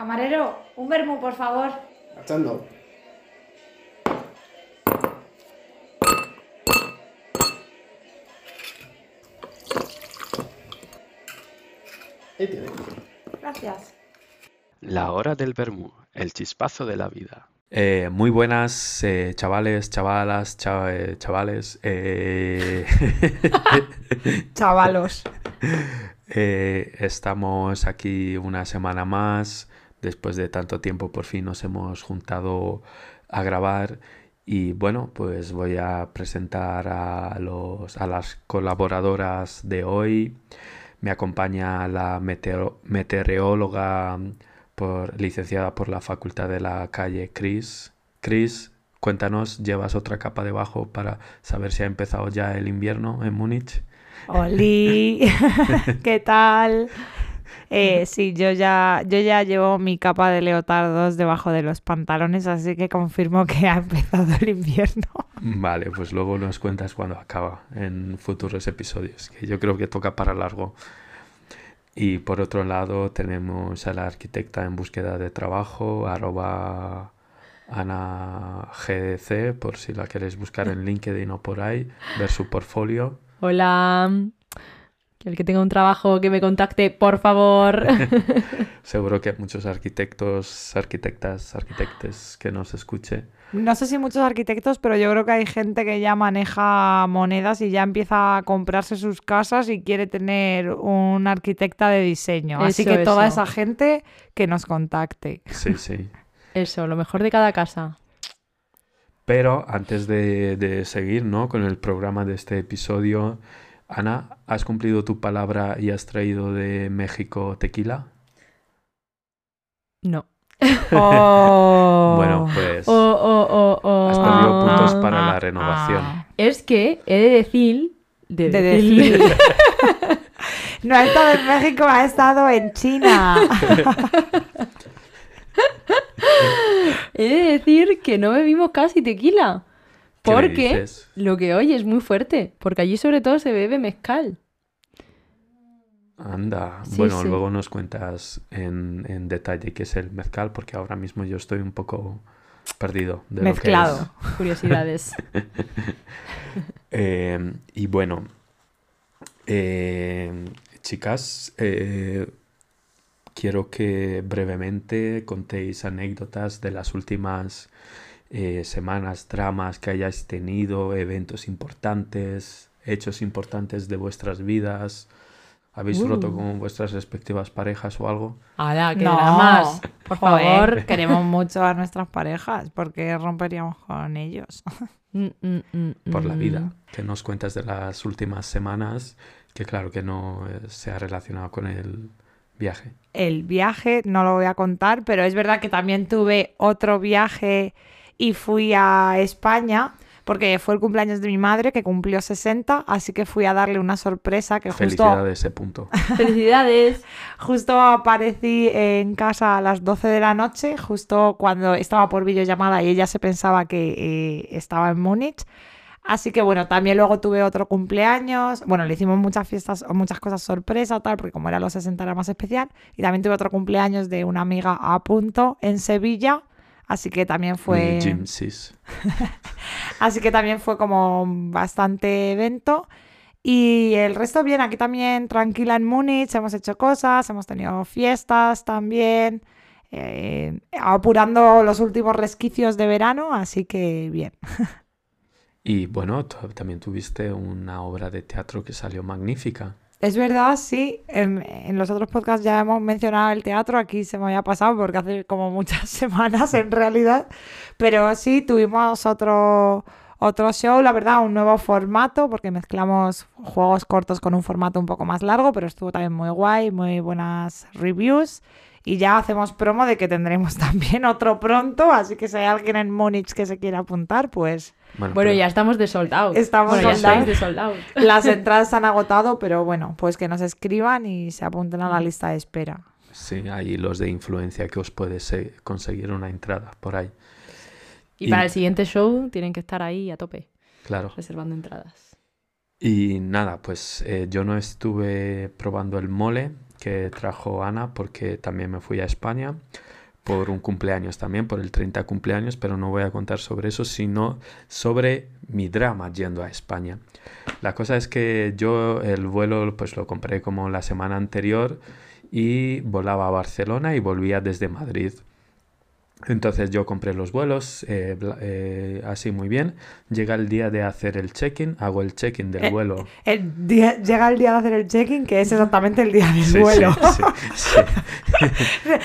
Camarero, un vermú, por favor. Marchando. Ahí tiene. Gracias. La hora del vermú, el chispazo de la vida. Eh, muy buenas, eh, chavales, chavalas, cha- eh, chavales. eh, Chavalos. eh, estamos aquí una semana más. Después de tanto tiempo, por fin nos hemos juntado a grabar. Y bueno, pues voy a presentar a, los, a las colaboradoras de hoy. Me acompaña la meteo- meteoróloga licenciada por la Facultad de la Calle, Chris. Chris, cuéntanos, ¿llevas otra capa debajo para saber si ha empezado ya el invierno en Múnich? Oli, ¿qué tal? Eh, sí, yo ya, yo ya llevo mi capa de leotardos debajo de los pantalones, así que confirmo que ha empezado el invierno. Vale, pues luego nos cuentas cuando acaba en futuros episodios, que yo creo que toca para largo. Y por otro lado tenemos a la arquitecta en búsqueda de trabajo, arroba AnaGDC, por si la queréis buscar en LinkedIn o por ahí, ver su portfolio. Hola. Que el que tenga un trabajo que me contacte, por favor. Seguro que hay muchos arquitectos, arquitectas, arquitectes que nos escuche. No sé si muchos arquitectos, pero yo creo que hay gente que ya maneja monedas y ya empieza a comprarse sus casas y quiere tener un arquitecta de diseño. Así Eso, que toda eso. esa gente que nos contacte. Sí, sí. Eso, lo mejor de cada casa. Pero antes de, de seguir ¿no? con el programa de este episodio, Ana, ¿has cumplido tu palabra y has traído de México tequila? No. Oh. Bueno, pues Oh, oh, oh, oh. has perdido puntos para ah, la renovación. ah. Es que he de decir. De, De decir- decir. No ha estado en México, ha estado en China. he de decir que no bebimos casi tequila. ¿Qué me Porque lo que hoy es muy fuerte. Porque allí sobre todo se bebe mezcal. Anda, Sí, bueno, sí. luego nos cuentas en, en detalle qué es el mezcal, porque ahora mismo yo estoy un poco perdido de Mezclado. lo que es. Curiosidades. Eh, y bueno, eh, chicas, eh, quiero que brevemente contéis anécdotas de las últimas eh, semanas, dramas que hayáis tenido, eventos importantes, hechos importantes de vuestras vidas. ¿Habéis Uh. roto con vuestras respectivas parejas o algo? ¡Hala, qué No, dramas! Por favor. queremos mucho a nuestras parejas, porque romperíamos con ellos. Mm, mm, mm, Por la vida. ¿Qué nos cuentas de las últimas semanas? Que claro que no eh, se ha relacionado con el viaje. El viaje no lo voy a contar, pero es verdad que también tuve otro viaje y fui a España, porque fue el cumpleaños de mi madre, que cumplió 60, así que fui a darle una sorpresa que justo Felicidades ese punto. ¡Felicidades! Justo aparecí en casa a las 12 de la noche, justo cuando estaba por videollamada y ella se pensaba que eh, estaba en Múnich. Así que bueno, también luego tuve otro cumpleaños. Bueno, le hicimos muchas fiestas o muchas cosas sorpresa, tal, porque como era los 60 era más especial. Y también tuve otro cumpleaños de una amiga a punto en Sevilla. Así que también fue. Jim. Así que también fue como bastante evento. Y el resto bien, aquí también tranquila en Múnich, hemos hecho cosas, hemos tenido fiestas también, eh, apurando los últimos resquicios de verano, así que bien. Y bueno, también tuviste una obra de teatro que salió magnífica. Es verdad, sí, en, los otros podcasts ya hemos mencionado el teatro, aquí se me había pasado porque hace como muchas semanas en realidad, pero sí, tuvimos otro, otro show, la verdad, un nuevo formato, porque mezclamos juegos cortos con un formato un poco más largo, pero estuvo también muy guay, muy buenas reviews. Y ya hacemos promo de que tendremos también otro pronto, así que si hay alguien en Múnich que se quiera apuntar, pues Bueno, Bueno, pero ya estamos de sold out. Estamos bueno, ya sold out. de sold out. las entradas se han agotado, pero bueno, pues que nos escriban y se apunten a la lista de espera. Sí, hay los de influencia que os puede se- conseguir una entrada por ahí. Y, Y- para el siguiente show tienen que estar ahí a tope, Claro. reservando entradas. Y nada, pues eh, yo no estuve probando el mole, que trajo Ana porque también me fui a España por un cumpleaños también, por el 30 cumpleaños, pero no voy a contar sobre eso, sino sobre mi drama yendo a España. La cosa es que yo el vuelo pues lo compré como la semana anterior y volaba a Barcelona y volvía desde Madrid. Entonces yo compré los vuelos eh, eh, así muy bien. Llega el día de hacer el check-in, hago el check-in del Eh, vuelo. El día- llega el día de hacer el check-in, que es exactamente el día del Sí, vuelo. sí, sí.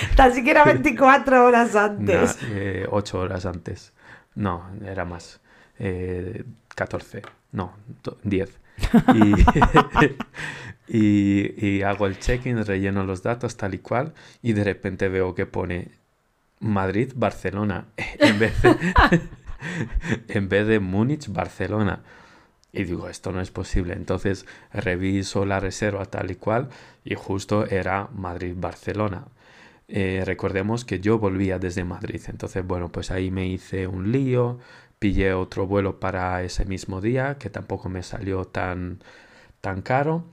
Tan siquiera 24 horas antes. eh, ocho horas antes. No, era más. Eh, 14. No, to- 10. Y, y, y hago el check-in, relleno los datos tal y cual. Y de repente veo que pone Madrid, Barcelona. En vez de, en vez de Múnich, Barcelona. Y digo, esto no es posible. Entonces reviso la reserva tal y cual. Y justo era Madrid-Barcelona. Eh, recordemos que yo volvía desde Madrid, entonces bueno, pues ahí me hice un lío, pillé otro vuelo para ese mismo día, que tampoco me salió tan, tan caro.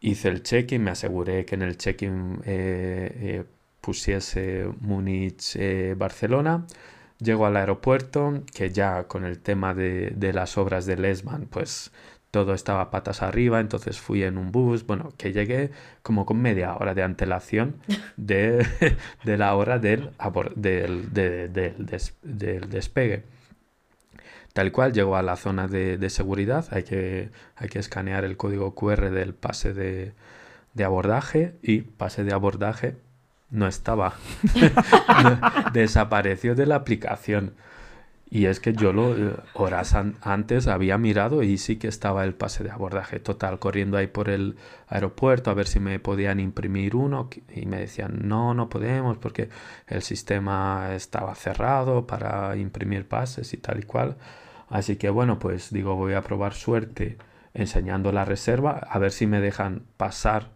Hice el check-in, me aseguré que en el check-in eh, eh, pusiese Múnich-Barcelona. Llego al aeropuerto, que ya con el tema de, de las obras de Lesman, pues todo estaba patas arriba, entonces fui en un bus, bueno, que llegué como con media hora de antelación de, de la hora del, del, de- del des- del despegue. Tal cual llego a la zona de, de seguridad, hay que, hay que escanear el código QR del pase de, de abordaje y pase de abordaje no estaba. Desapareció de la aplicación. Y es que yo lo horas an- antes había mirado y sí que estaba el pase de abordaje total, corriendo ahí por el aeropuerto a ver si me podían imprimir uno y me decían no, no podemos porque el sistema estaba cerrado para imprimir pases y tal y cual. Así que bueno, pues digo, voy a probar suerte enseñando la reserva a ver si me dejan pasar,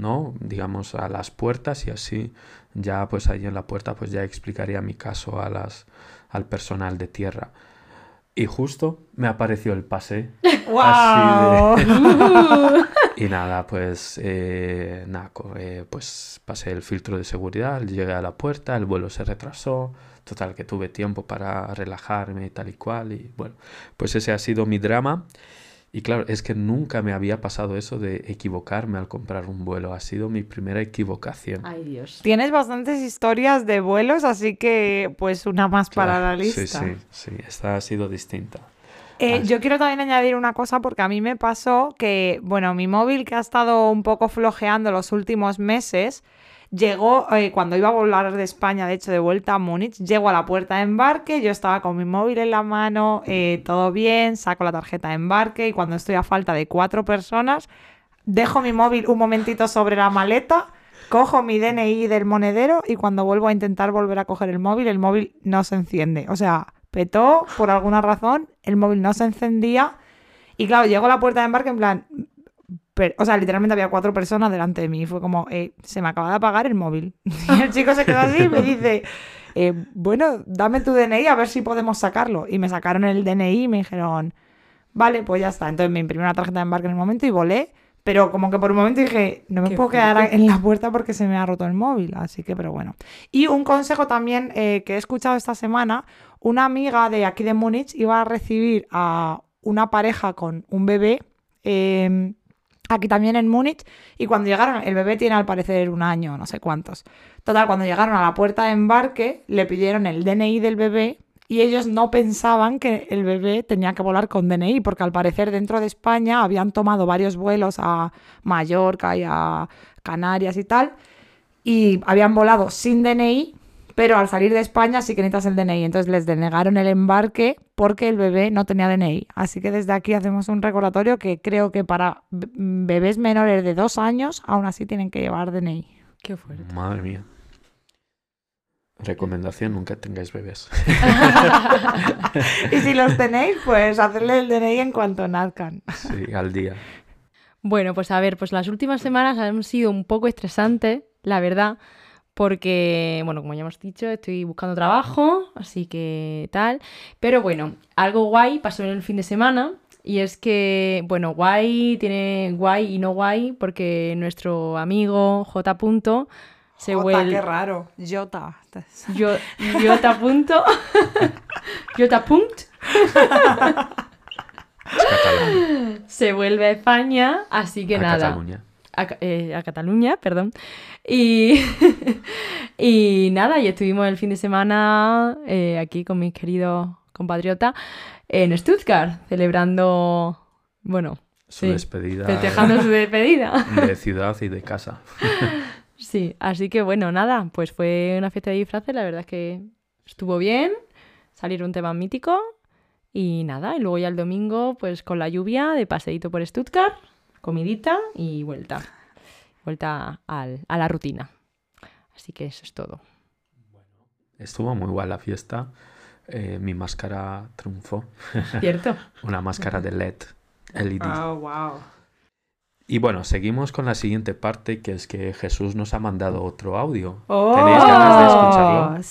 ¿no? Digamos a las puertas y así ya pues ahí en la puerta pues ya explicaría mi caso a las al personal de tierra. Y justo me apareció el pase. ¡Wow! Y nada, pues eh, nada, eh, pues pasé el filtro de seguridad, llegué a la puerta, el vuelo se retrasó, total que tuve tiempo para relajarme y tal y cual. Y bueno, pues ese ha sido mi drama. Y claro, es que nunca me había pasado eso de equivocarme al comprar un vuelo. Ha sido mi primera equivocación. Ay, Dios. Tienes bastantes historias de vuelos, así que pues una más para la lista. Sí, sí, sí, esta ha sido distinta. Eh, yo quiero también añadir una cosa porque a mí me pasó que, bueno, mi móvil que ha estado un poco flojeando los últimos meses, llegó eh, cuando iba a volar de España, de hecho, de vuelta a Múnich, llego a la puerta de embarque, yo estaba con mi móvil en la mano, eh, todo bien, saco la tarjeta de embarque y cuando estoy a falta de cuatro personas, dejo mi móvil un momentito sobre la maleta. Cojo mi DNI del monedero y cuando vuelvo a intentar volver a coger el móvil, el móvil no se enciende. O sea, petó por alguna razón, el móvil no se encendía y claro, llego a la puerta de embarque en plan, pero- o sea, literalmente había cuatro personas delante de mí y fue como, eh, se me acaba de apagar el móvil. Y el chico se quedó así y me dice, eh, bueno, dame tu DNI a ver si podemos sacarlo. Y me sacaron el DNI y me dijeron, vale, pues ya está. Entonces me imprimí una tarjeta de embarque en el momento y volé. Pero como que por un momento dije, no me Qué puedo quedar en la puerta porque se me ha roto el móvil. Así que, pero bueno. Y un consejo también eh, que he escuchado esta semana, una amiga de aquí de Múnich iba a recibir a una pareja con un bebé eh, aquí también en Múnich y cuando llegaron, el bebé tiene al parecer un año, no sé cuántos. Total, cuando llegaron a la puerta de embarque, le pidieron el DNI del bebé y ellos no pensaban que el bebé tenía que volar con DNI, porque al parecer dentro de España habían tomado varios vuelos a Mallorca y a Canarias y tal, y habían volado sin DNI, pero al salir de España sí que necesitas el DNI. Entonces les denegaron el embarque porque el bebé no tenía DNI. Así que desde aquí hacemos un recordatorio que creo que para be- bebés menores de dos años aún así tienen que llevar DNI. Qué fuerte. Madre mía. Recomendación, nunca tengáis bebés. Y si los tenéis, pues hacerle el DNI en cuanto nazcan. Sí, al día. Bueno, pues a ver, pues las últimas semanas han sido un poco estresantes, la verdad, porque, bueno, como ya hemos dicho, estoy buscando trabajo, así que tal. Pero bueno, algo guay pasó en el fin de semana Y es que, bueno, guay tiene guay y no guay porque nuestro amigo J. Punto se Jota, vuelve... qué raro. Jota. Yo, Jota. Punto. Jota. Punct se vuelve a España, así que a nada. Cataluña. A, eh, a Cataluña, perdón. Y, y nada, y estuvimos el fin de semana eh, aquí con mis queridos compatriotas en Stuttgart, celebrando, bueno, Su Sí, despedida festejando su despedida. de ciudad y de casa. Sí, así que bueno, nada, pues fue una fiesta de disfraces, la verdad es que estuvo bien, salieron temas míticos y nada, y luego ya el domingo, pues con la lluvia, de paseíto por Stuttgart, comidita y vuelta. Vuelta al- a la rutina. Así que eso es todo. Estuvo muy guay la fiesta. Eh, mi máscara triunfó. ¿Cierto? Una máscara de LED. LED. Oh, wow. Y bueno, seguimos con la siguiente parte, que es que Jesús nos ha mandado otro audio. Oh, ¿Tenéis ganas de escucharlo? Sí.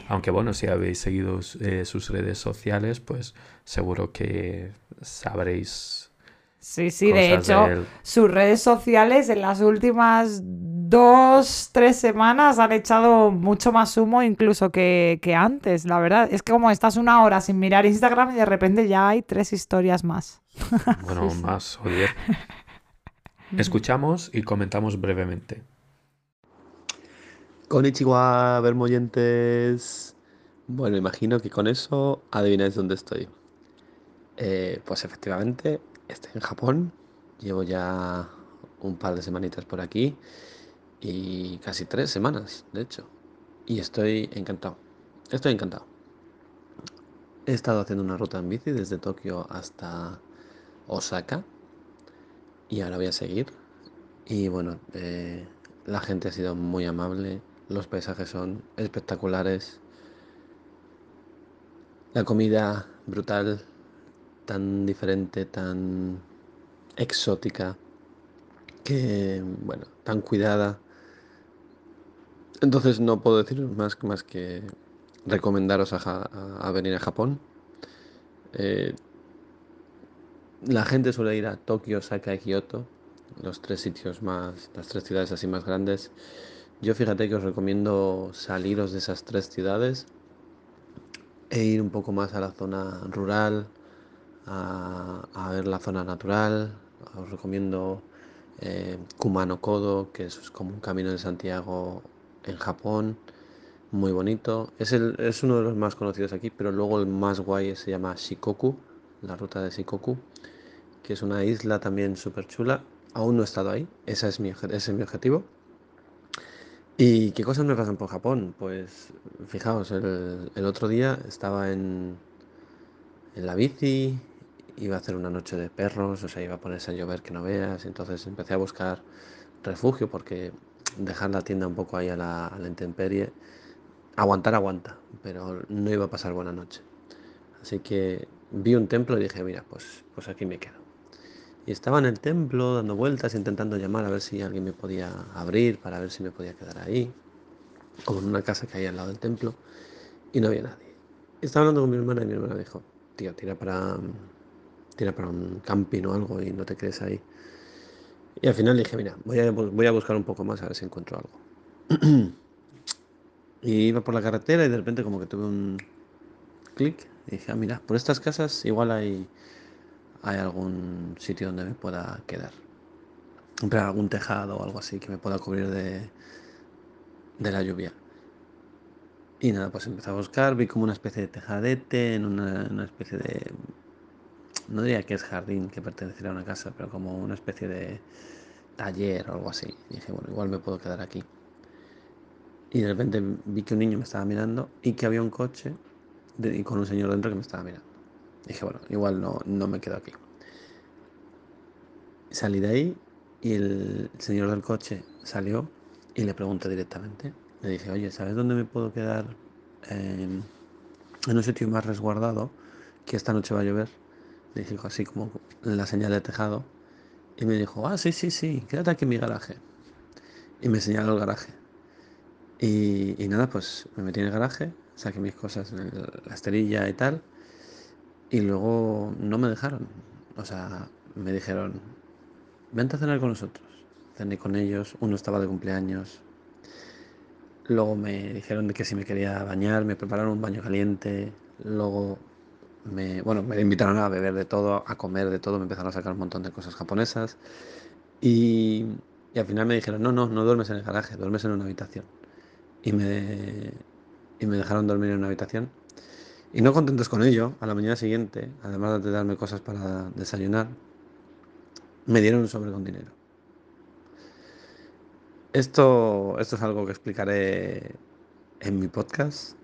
Claro. Aunque bueno, si habéis seguido eh, sus redes sociales, pues seguro que sabréis Sí, sí, de hecho, de sus redes sociales en las últimas dos, tres semanas han echado mucho más humo incluso que, que antes, la verdad. Es que como estás una hora sin mirar Instagram y de repente ya hay tres historias más. Bueno, Sí, sí. más o diez. Escuchamos y comentamos brevemente. Konnichiwa, vermoyentes. Bueno, imagino que con eso adivináis dónde estoy. Eh, pues efectivamente, estoy en Japón. Llevo ya un par de semanitas por aquí y casi tres semanas, de hecho. Y estoy encantado. Estoy encantado. He estado haciendo una ruta en bici desde Tokio hasta Osaka y ahora voy a seguir. Y bueno, eh, la gente ha sido muy amable, los paisajes son espectaculares, la comida brutal, tan diferente, tan exótica, que bueno, tan cuidada. Entonces no puedo deciros más, más que recomendaros a, a venir a Japón. Eh, la gente suele ir a Tokio, Osaka y Kioto, los tres sitios más, las tres ciudades así más grandes. Yo fíjate que os recomiendo saliros de esas tres ciudades e ir un poco más a la zona rural, a, ver la zona natural. Os recomiendo eh, Kumano Kodo, que es como un camino de Santiago en Japón, muy bonito. Es, el, es uno de los más conocidos aquí, pero luego el más guay se llama Shikoku, la ruta de Shikoku, que es una isla también súper chula. Aún no he estado ahí, esa es mi, ese es mi objetivo. ¿Y qué cosas me pasan por Japón? Pues fijaos, el, el otro día estaba en, en la bici, iba a hacer una noche de perros, o sea, iba a ponerse a llover que no veas, entonces empecé a buscar refugio porque dejar la tienda un poco ahí a la, a la intemperie, aguantar aguanta, pero no iba a pasar buena noche. Así que vi un templo y dije, mira, pues, pues aquí me quedo. Y estaba en el templo dando vueltas, intentando llamar a ver si alguien me podía abrir, para ver si me podía quedar ahí, como en una casa que hay al lado del templo, y no había nadie. Estaba hablando con mi hermana y mi hermana dijo, tío, tira para, tira para un camping o algo y no te quedes ahí. Y al final dije, mira, voy a, voy a buscar un poco más a ver si encuentro algo. y iba por la carretera y de repente como que tuve un clic dije, ah, mira, por estas casas igual hay, hay algún sitio donde me pueda quedar. Plan, algún tejado o algo así que me pueda cubrir de, de la lluvia. Y nada, pues empecé a buscar, vi como una especie de tejadete en una, una especie de... No diría que es jardín, que perteneciera a una casa, pero como una especie de taller o algo así. Y dije, bueno, igual me puedo quedar aquí. Y de repente vi que un niño me estaba mirando y que había un coche y con un señor dentro que me estaba mirando. Dije, bueno, igual no, no me quedo aquí. Salí de ahí y el señor del coche salió y le pregunté directamente. Le dije, oye, ¿sabes dónde me puedo quedar en un sitio más resguardado? Que esta noche va a llover. Le dije así como la señal de tejado. Y me dijo, ah, sí, sí, sí, quédate aquí en mi garaje. Y me señaló el garaje. Y, y nada, pues me metí en el garaje, saqué mis cosas en la esterilla y tal. Y luego no me dejaron. O sea, me dijeron, vente a cenar con nosotros. Cené con ellos, uno estaba de cumpleaños. Luego me dijeron que si me quería bañar, me prepararon un baño caliente. Luego me, bueno, me invitaron a beber de todo, a comer de todo, me empezaron a sacar un montón de cosas japonesas. Y, y al final me dijeron, no, no, no duermes en el garaje, duermes en una habitación. Y me, y me dejaron dormir en una habitación. Y no contentos con ello, a la mañana siguiente, además de darme cosas para desayunar, me dieron un sobre con dinero. Esto, esto es algo que explicaré en mi podcast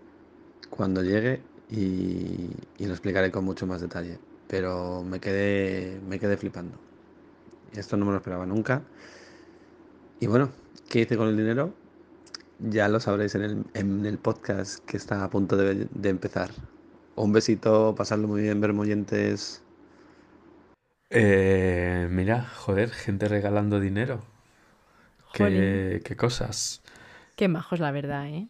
cuando llegue y, y lo explicaré con mucho más detalle. Pero me quedé, me quedé flipando. Esto no me lo esperaba nunca. Y bueno, ¿qué hice con el dinero? Ya lo sabréis en el, en el podcast que está a punto de, de empezar. Un besito, pasarlo muy bien, vermoyentes. Eh, mira, joder, gente regalando dinero. ¿Qué, qué cosas? Qué majos, la verdad, ¿eh?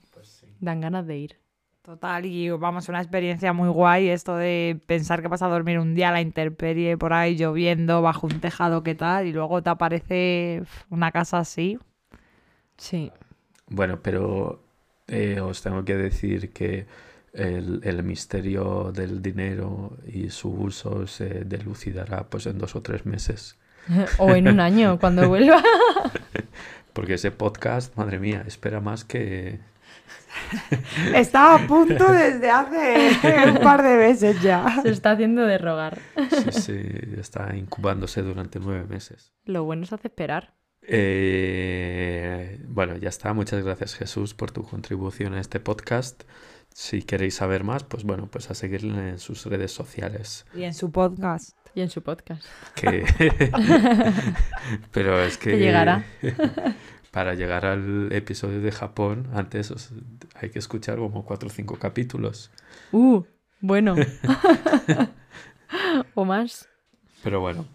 Dan ganas de ir. Total, y vamos, una experiencia muy guay esto de pensar que vas a dormir un día a la intemperie por ahí lloviendo bajo un tejado que tal y luego te aparece una casa así. Sí. Bueno, pero eh, os tengo que decir que el, el misterio del dinero y su uso se delucidará pues en dos o tres meses. o en un año, cuando vuelva. Porque ese podcast, madre mía, espera más que... Estaba a punto desde hace un par de meses ya. Se está haciendo de rogar. Sí, sí, está incubándose durante nueve meses. Lo bueno es hacer esperar. Eh, bueno, ya está. Muchas gracias Jesús por tu contribución a este podcast. Si queréis saber más, pues bueno, pues a seguirle en sus redes sociales. Y en su podcast. Y en su podcast. Que... Pero es que... Que llegará. Para llegar al episodio de Japón, antes os- hay que escuchar como cuatro o cinco capítulos. Uh, bueno. o más. Pero bueno,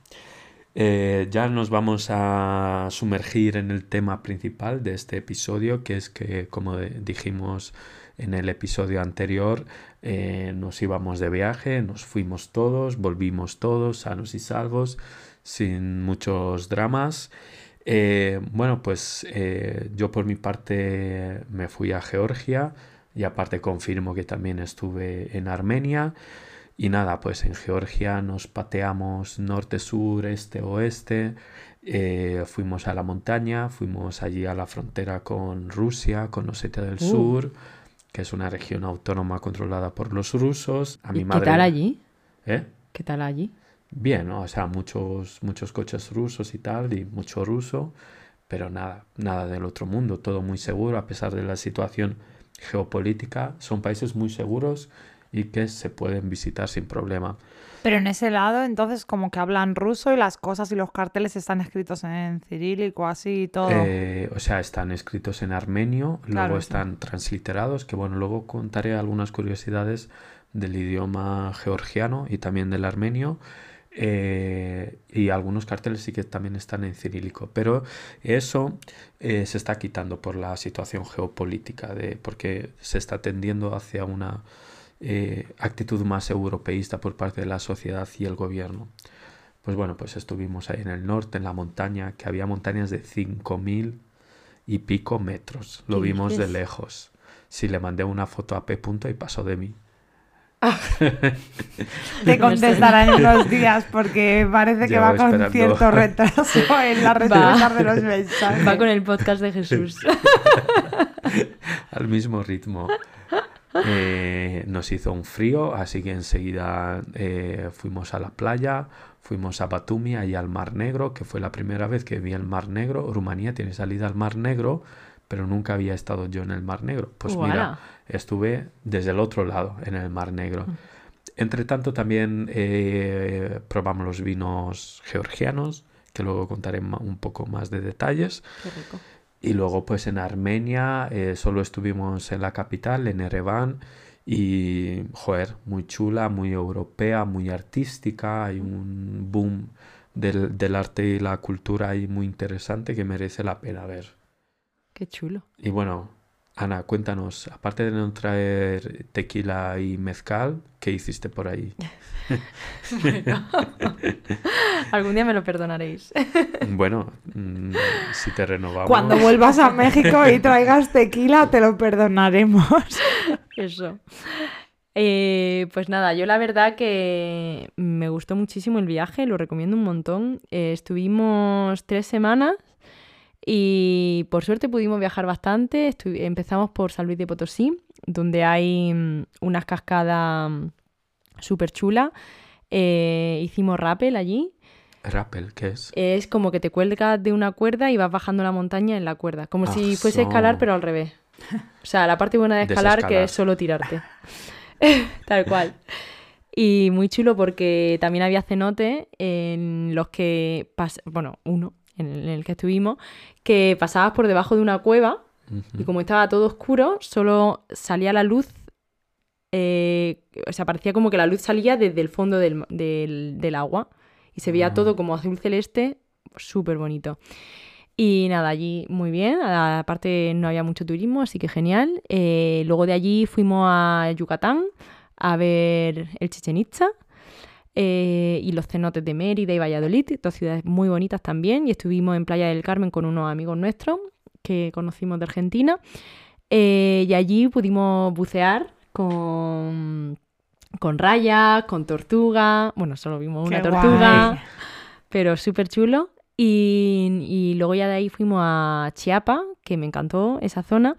eh, ya nos vamos a sumergir en el tema principal de este episodio, que es que, como dijimos en el episodio anterior, eh, nos íbamos de viaje, nos fuimos todos, volvimos todos sanos y salvos, sin muchos dramas. Eh, bueno, pues eh, yo por mi parte me fui a Georgia y aparte confirmo que también estuve en Armenia. Y nada, pues en Georgia nos pateamos norte, sur, este, oeste. eh, fuimos a la montaña, fuimos allí a la frontera con Rusia, con Osetia del Uh. Sur, que es una región autónoma controlada por los rusos. A mi ¿Y madre. ¿Qué tal allí? ¿Eh? ¿Qué tal allí? Bien, ¿no? O sea, muchos, muchos coches rusos y tal, y mucho ruso, pero nada, nada del otro mundo, todo muy seguro, a pesar de la situación geopolítica, son países muy seguros y que se pueden visitar sin problema. Pero en ese lado, entonces, como que hablan ruso y las cosas y los carteles están escritos en cirílico, así y todo. Eh, o sea, están escritos en armenio, luego sí. están transliterados, que bueno, luego contaré algunas curiosidades del idioma georgiano y también del armenio. Eh, y algunos carteles sí que también están en cirílico, pero eso eh, se está quitando por la situación geopolítica, de, porque se está tendiendo hacia una eh, actitud más europeísta por parte de la sociedad y el gobierno. Pues bueno, pues estuvimos ahí en el norte, en la montaña, que había montañas de 5.000 y pico metros. Lo ¿Qué vimos de lejos. Sí, le mandé una foto a P. punto y pasó de mí. Te contestarán en unos días porque parece que Llevo va con esperando. cierto retraso en la respuesta de los mensajes. Va con el podcast de Jesús. al mismo ritmo. Eh, nos hizo un frío, así que enseguida eh, fuimos a la playa, fuimos a Batumi, ahí al Mar Negro, que fue la primera vez que vi el Mar Negro. Rumanía tiene salida al Mar Negro, pero nunca había estado yo en el Mar Negro. Pues mira, estuve desde el otro lado, en el Mar Negro. Entre tanto, también eh, probamos los vinos georgianos, que luego contaré un poco más de detalles. Qué rico. Y luego pues en Armenia eh, solo estuvimos en la capital, en Ereván, y joder, muy chula, muy europea, muy artística, hay un boom del, del arte y la cultura ahí muy interesante que merece la pena ver. Qué chulo. Y bueno, Ana, cuéntanos, aparte de no traer tequila y mezcal, ¿qué hiciste por ahí? Bueno, algún día me lo perdonaréis. Bueno, mm, si te renovamos. Cuando vuelvas a México y traigas tequila, te lo perdonaremos. Eso. Eh, pues nada, yo la verdad que me gustó muchísimo el viaje, lo recomiendo un montón. Eh, estuvimos tres semanas y por suerte pudimos viajar bastante. Estu- empezamos por San Luis de Potosí, donde hay mm, unas cascadas súper chulas. hicimos rappel allí. Rappel, ¿qué es? Es como que te cuelgas de una cuerda y vas bajando la montaña en la cuerda. Como si fuese a escalar, pero al revés. O sea, la parte buena de escalar que es solo tirarte. Tal cual. Y muy chulo porque también había cenotes en los que, bueno, uno en el, que estuvimos, que pasabas por debajo de una cueva y como estaba todo oscuro, solo salía la luz, eh, o sea, parecía como que la luz salía desde el fondo del, del- del agua y se veía Ah. todo como azul celeste, súper bonito. Y nada, allí muy bien, aparte no había mucho turismo, así que genial. Eh, luego de allí fuimos a Yucatán a ver el Chichen Itza eh, y los cenotes de Mérida y Valladolid, dos ciudades muy bonitas también. Y estuvimos en Playa del Carmen con unos amigos nuestros que conocimos de Argentina. Eh, y allí pudimos bucear con, con rayas, con tortuga. Bueno, solo vimos una Qué tortuga, guay. pero súper chulo. Y, y luego ya de ahí fuimos a Chiapa, que me encantó esa zona.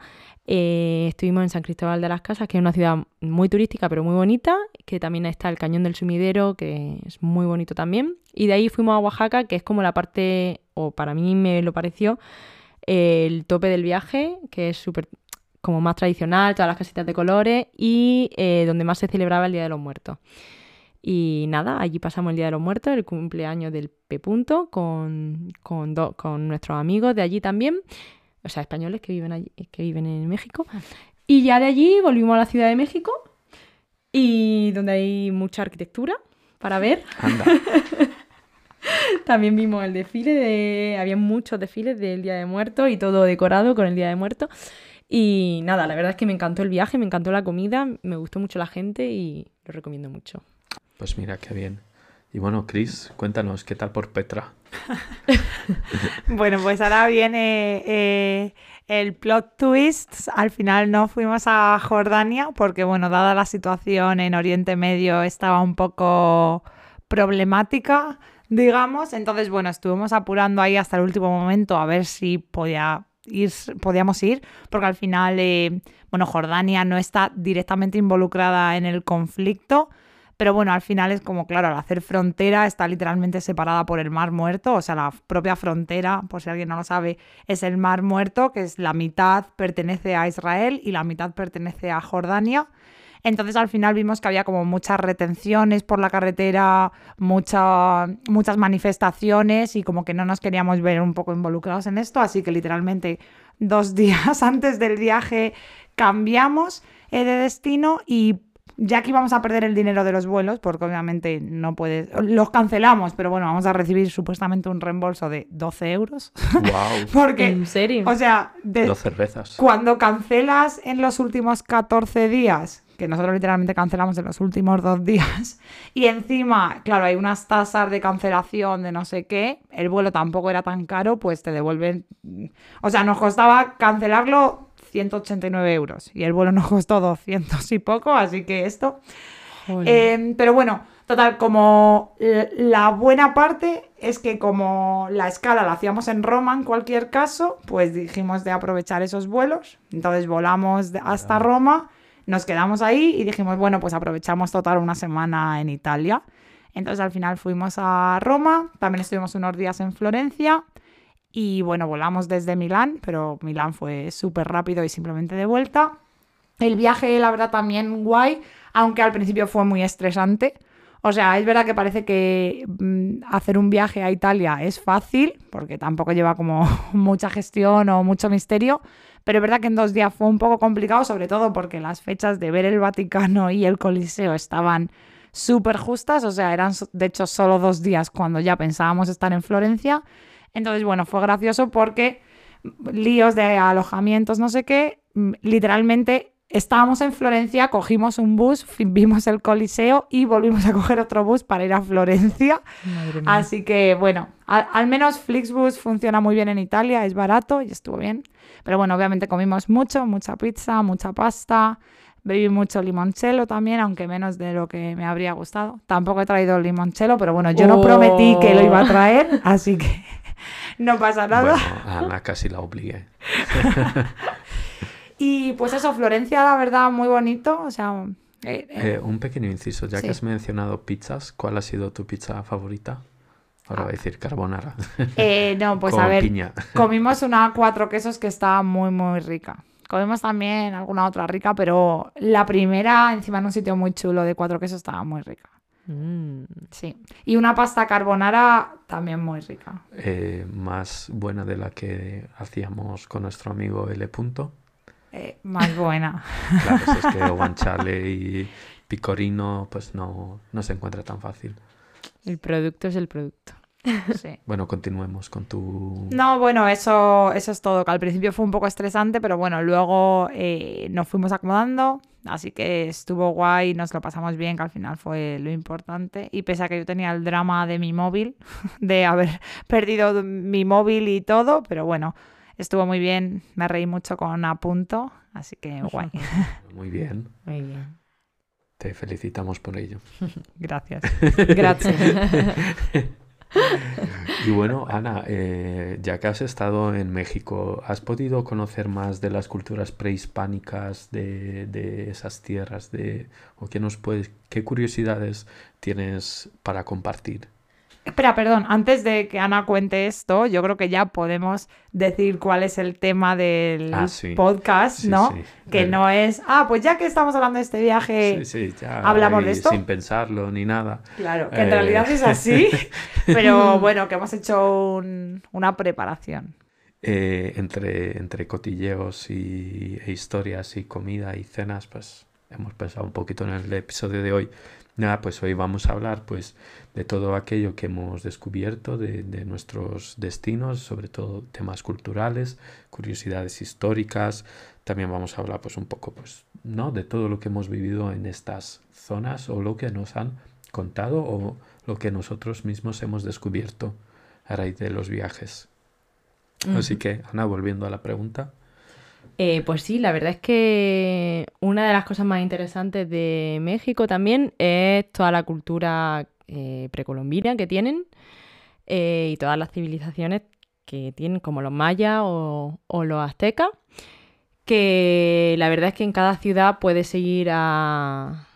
Eh, estuvimos en San Cristóbal de las Casas, que es una ciudad muy turística, pero muy bonita, que también está el Cañón del Sumidero, que es muy bonito también. Y de ahí fuimos a Oaxaca, que es como la parte, o para mí me lo pareció, el tope del viaje, que es súper como más tradicional, todas las casitas de colores y eh, donde más se celebraba el Día de los Muertos. Y nada, allí pasamos el Día de los Muertos, el cumpleaños del P. Con, con, do- con nuestros amigos de allí también, o sea, españoles que viven, allí, que viven en México. Y ya de allí volvimos a la Ciudad de México, y donde hay mucha arquitectura para ver. Anda. También vimos el desfile de. Había muchos desfiles del Día de Muertos y todo decorado con el Día de Muertos. Y nada, la verdad es que me encantó el viaje, me encantó la comida, me gustó mucho la gente y lo recomiendo mucho. Pues mira, qué bien. Y bueno, Chris, cuéntanos, ¿qué tal por Petra? Bueno, pues ahora viene eh, el plot twist. Al final no fuimos a Jordania porque, bueno, dada la situación en Oriente Medio estaba un poco problemática, digamos. Entonces, bueno, estuvimos apurando ahí hasta el último momento a ver si podía ir, podíamos ir, porque al final, eh, bueno, Jordania no está directamente involucrada en el conflicto. Pero bueno, al final es como, claro, al hacer frontera está literalmente separada por el Mar Muerto, o sea, la propia frontera, por si alguien no lo sabe, es el Mar Muerto, que es la mitad pertenece a Israel y la mitad pertenece a Jordania. Entonces al final vimos que había como muchas retenciones por la carretera, mucha- muchas manifestaciones y como que no nos queríamos ver un poco involucrados en esto, así que literalmente dos días antes del viaje cambiamos eh, de destino y ya que íbamos a perder el dinero de los vuelos, porque obviamente no puedes, los cancelamos, pero bueno, vamos a recibir supuestamente un reembolso de 12 euros, ¡Wow! porque, ¿En serio? o sea, de- Dos cervezas. cuando cancelas en los últimos 14 días, que nosotros literalmente cancelamos en los últimos dos días, y encima, claro, hay unas tasas de cancelación de no sé qué, el vuelo tampoco era tan caro, pues te devuelven. O sea, nos costaba cancelarlo 189 euros y el vuelo nos costó 200 y poco, así que esto. Eh, pero bueno, total, como la buena parte es que como la escala la hacíamos en Roma en cualquier caso, pues dijimos de aprovechar esos vuelos. Entonces volamos hasta Roma, nos quedamos ahí y dijimos, bueno, pues aprovechamos total una semana en Italia. Entonces al final fuimos a Roma, también estuvimos unos días en Florencia y bueno, volamos desde Milán, pero Milán fue súper rápido y simplemente de vuelta. El viaje, la verdad, también guay, aunque al principio fue muy estresante. O sea, es verdad que parece que mm, hacer un viaje a Italia es fácil, porque tampoco lleva como mucha gestión o mucho misterio, pero es verdad que en dos días fue un poco complicado, sobre todo porque las fechas de ver el Vaticano y el Coliseo estaban súper justas, o sea, eran de hecho solo dos días cuando ya pensábamos estar en Florencia. Entonces, bueno, fue gracioso porque líos de alojamientos, no sé qué, mm, literalmente estábamos en Florencia, cogimos un bus, vimos el Coliseo y volvimos a coger otro bus para ir a Florencia. Madre mía. Así que bueno, al, al menos Flixbus funciona muy bien en Italia, es barato y estuvo bien. Pero bueno, obviamente comimos mucho, mucha pizza, mucha pasta. Bebí mucho limoncello también, aunque menos de lo que me habría gustado. Tampoco he traído limoncello, pero bueno, yo no prometí que lo iba a traer, así que no pasa nada. Bueno, a Ana casi la obligué. Y pues eso, Florencia, la verdad, muy bonito. O sea, eh, eh, Eh, un pequeño inciso, ya Sí. que has mencionado pizzas, ¿cuál ha sido tu pizza favorita? Ahora voy a decir carbonara. eh, no, pues Con a ver, piña. comimos una cuatro quesos que estaba muy, muy rica. Comimos también alguna otra rica, pero la primera, encima en un sitio muy chulo de cuatro quesos, estaba muy rica. Mm. Sí. Y una pasta carbonara también muy rica. Eh, más buena de la que hacíamos con nuestro amigo L. Punto. Eh, más buena. Claro, si es que guanciale y picorino, pues no, no se encuentra tan fácil. El producto es el producto. Sí. Bueno, continuemos con tu... No, bueno, eso, eso es todo. Que al principio fue un poco estresante, pero bueno, luego eh, nos fuimos acomodando. Así que estuvo guay, nos lo pasamos bien, que al final fue lo importante. Y pese a que yo tenía el drama de mi móvil, de haber perdido mi móvil y todo, pero bueno, estuvo muy bien. Me reí mucho con Apunto, así que guay. Muy bien, Muy bien. te felicitamos por ello. Gracias. Gracias. Y bueno, Ana, eh, ya que has estado en México, ¿has podido conocer más de las culturas prehispánicas de, de esas tierras? De, ¿O qué nos puedes, qué curiosidades tienes para compartir? Espera, perdón, antes de que Ana cuente esto, yo creo que ya podemos decir cuál es el tema del Ah, sí. podcast, Sí, ¿no? sí. Que Eh, no es, ah, pues ya que estamos hablando de este viaje, Sí, sí, ya ¿hablamos de esto? sin pensarlo ni nada. claro, que en Eh. realidad es así, pero bueno, que hemos hecho un- una preparación. Eh, entre, entre cotilleos y, e historias y comida y cenas, pues hemos pensado un poquito en el episodio de hoy. Nada, pues hoy vamos a hablar pues de todo aquello que hemos descubierto, de, de nuestros destinos, sobre todo temas culturales, curiosidades históricas. También vamos a hablar pues un poco pues, ¿no? de todo lo que hemos vivido en estas zonas o lo que nos han contado o lo que nosotros mismos hemos descubierto a raíz de los viajes. Así que, Ana, volviendo a la pregunta. Eh, pues sí, la verdad es que una de las cosas más interesantes de México también es toda la cultura eh, precolombina que tienen eh, y todas las civilizaciones que tienen, como los mayas o, los aztecas, que la verdad es que en cada ciudad puedes ir a,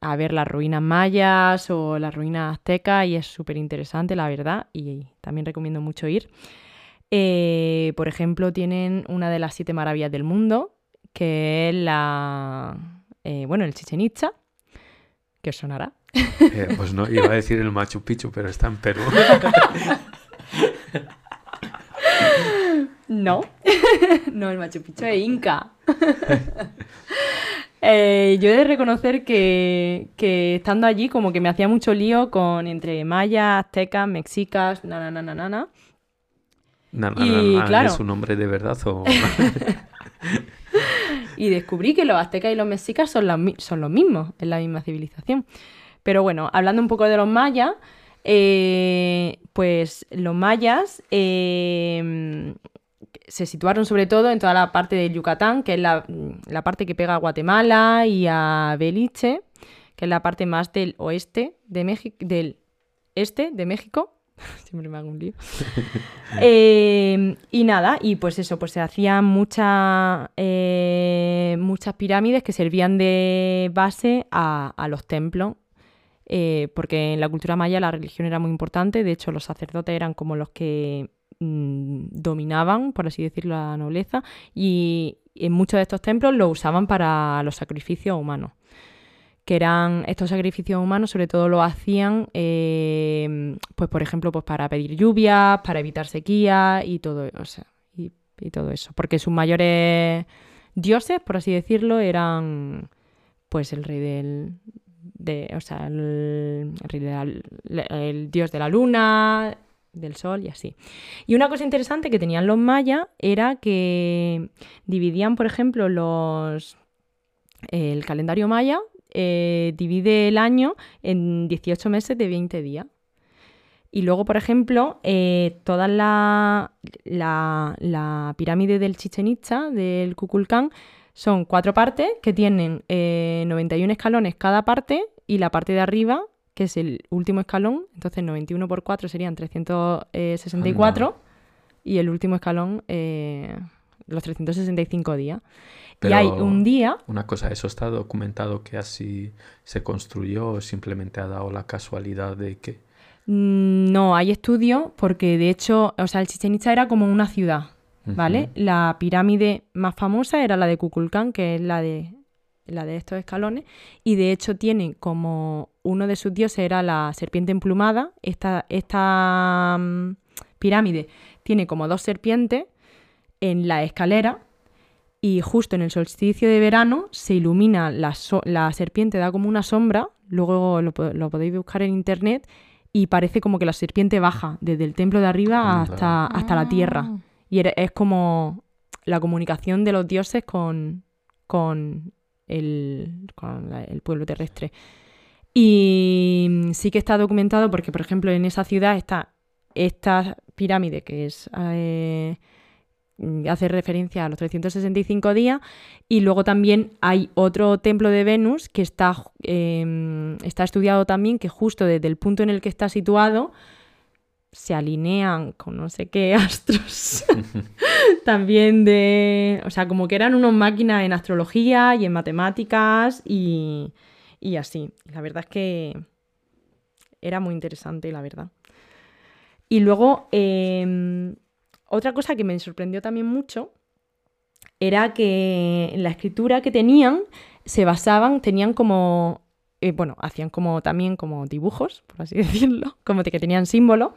a ver las ruinas mayas o las ruinas aztecas y es súper interesante, la verdad, y también recomiendo mucho ir. Eh, por ejemplo, tienen una de las siete maravillas del mundo, que es la. eh, bueno, el Chichen Itza, que os sonará. Eh, pues no, iba a decir el Machu Picchu, pero está en Perú. No, no, el Machu Picchu es Inca. Eh, yo he de reconocer que, que estando allí, como que me hacía mucho lío con entre mayas, aztecas, mexicas, na, na, na, na, na, na. Na- na- Y, na- claro. ¿Es un nombre de verdad o...? Y descubrí que los aztecas y los mexicas son, mi- son los mismos, es la misma civilización. Pero bueno, hablando un poco de los mayas, eh, pues los mayas eh, se situaron sobre todo en toda la parte del Yucatán, que es la, la parte que pega a Guatemala y a Belice, que es la parte más del oeste de México, del este de México. Siempre me hago un lío. Eh, y nada, y pues eso, pues se hacían muchas eh, muchas pirámides que servían de base a, a los templos, eh, porque en la cultura maya la religión era muy importante, de hecho los sacerdotes eran como los que mm, dominaban, por así decirlo, la nobleza, y en muchos de estos templos lo usaban para los sacrificios humanos que eran estos sacrificios humanos, sobre todo lo hacían, eh, pues por ejemplo, pues para pedir lluvias, para evitar sequía y todo, o sea, y, todo eso. Porque sus mayores dioses, por así decirlo, eran pues el rey del. De, o sea, el, el el dios de la luna, del sol y así. Y una cosa interesante que tenían los mayas era que dividían, por ejemplo, los el calendario maya eh, divide el año en 18 meses de 20 días. Y luego, por ejemplo, eh, toda la, la, pirámide del Chichen Itza, del Kukulcán, son cuatro partes que tienen 91 eh, escalones cada parte y la parte de arriba, que es el último escalón, entonces 91 por 4 serían 364 y el último escalón los 365 días. Y hay un día... Una cosa, ¿eso está documentado que así se construyó o simplemente ha dado la casualidad de que... Mm, no, hay estudios porque de hecho, o sea, el Chichen Itza era como una ciudad, ¿vale? La pirámide más famosa era la de Kukulcán, que es la de, la de estos escalones, y de hecho tiene como uno de sus dioses era la serpiente emplumada. Esta, esta mm, pirámide tiene como dos serpientes en la escalera y justo en el solsticio de verano se ilumina la, la serpiente, da como una sombra, luego lo, podéis buscar en internet y parece como que la serpiente baja desde el templo de arriba hasta, hasta la tierra. Ah. Y es como la comunicación de los dioses con, con, el, con el pueblo terrestre. Y sí que está documentado porque, por ejemplo, en esa ciudad está esta pirámide que es eh, hace referencia a los 365 días. Y luego también hay otro templo de Venus que está, em, está estudiado también, que justo desde el punto en el que está situado se alinean con no sé qué astros. también de. O sea, como que eran unas máquinas en astrología y en matemáticas y, y así. La verdad es que era muy interesante, la verdad. Y luego. Em, otra cosa que me sorprendió también mucho era que la escritura que tenían se basaban, tenían como, eh, bueno, hacían como también como dibujos, por así decirlo, como de que tenían símbolos.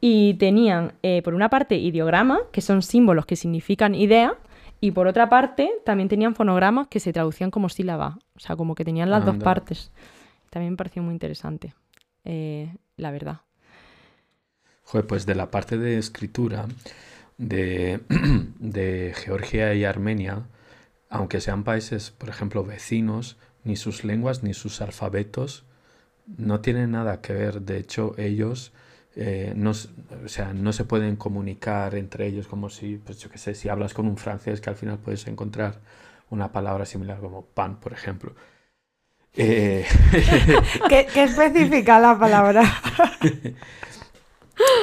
Y tenían, eh, por una parte, ideogramas, que son símbolos que significan idea, y por otra parte, también tenían fonogramas que se traducían como sílaba. O sea, como que tenían las dos partes. También me pareció muy interesante, eh, la verdad pues de la parte de escritura de, de Georgia y Armenia, aunque sean países, por ejemplo, vecinos, ni sus lenguas ni sus alfabetos no tienen nada que ver. De hecho, ellos eh, no, o sea, no se pueden comunicar entre ellos como si, pues yo qué sé, si hablas con un francés que al final puedes encontrar una palabra similar como pan, por ejemplo. Eh... ¿Qué, ¿Qué, especifica la palabra?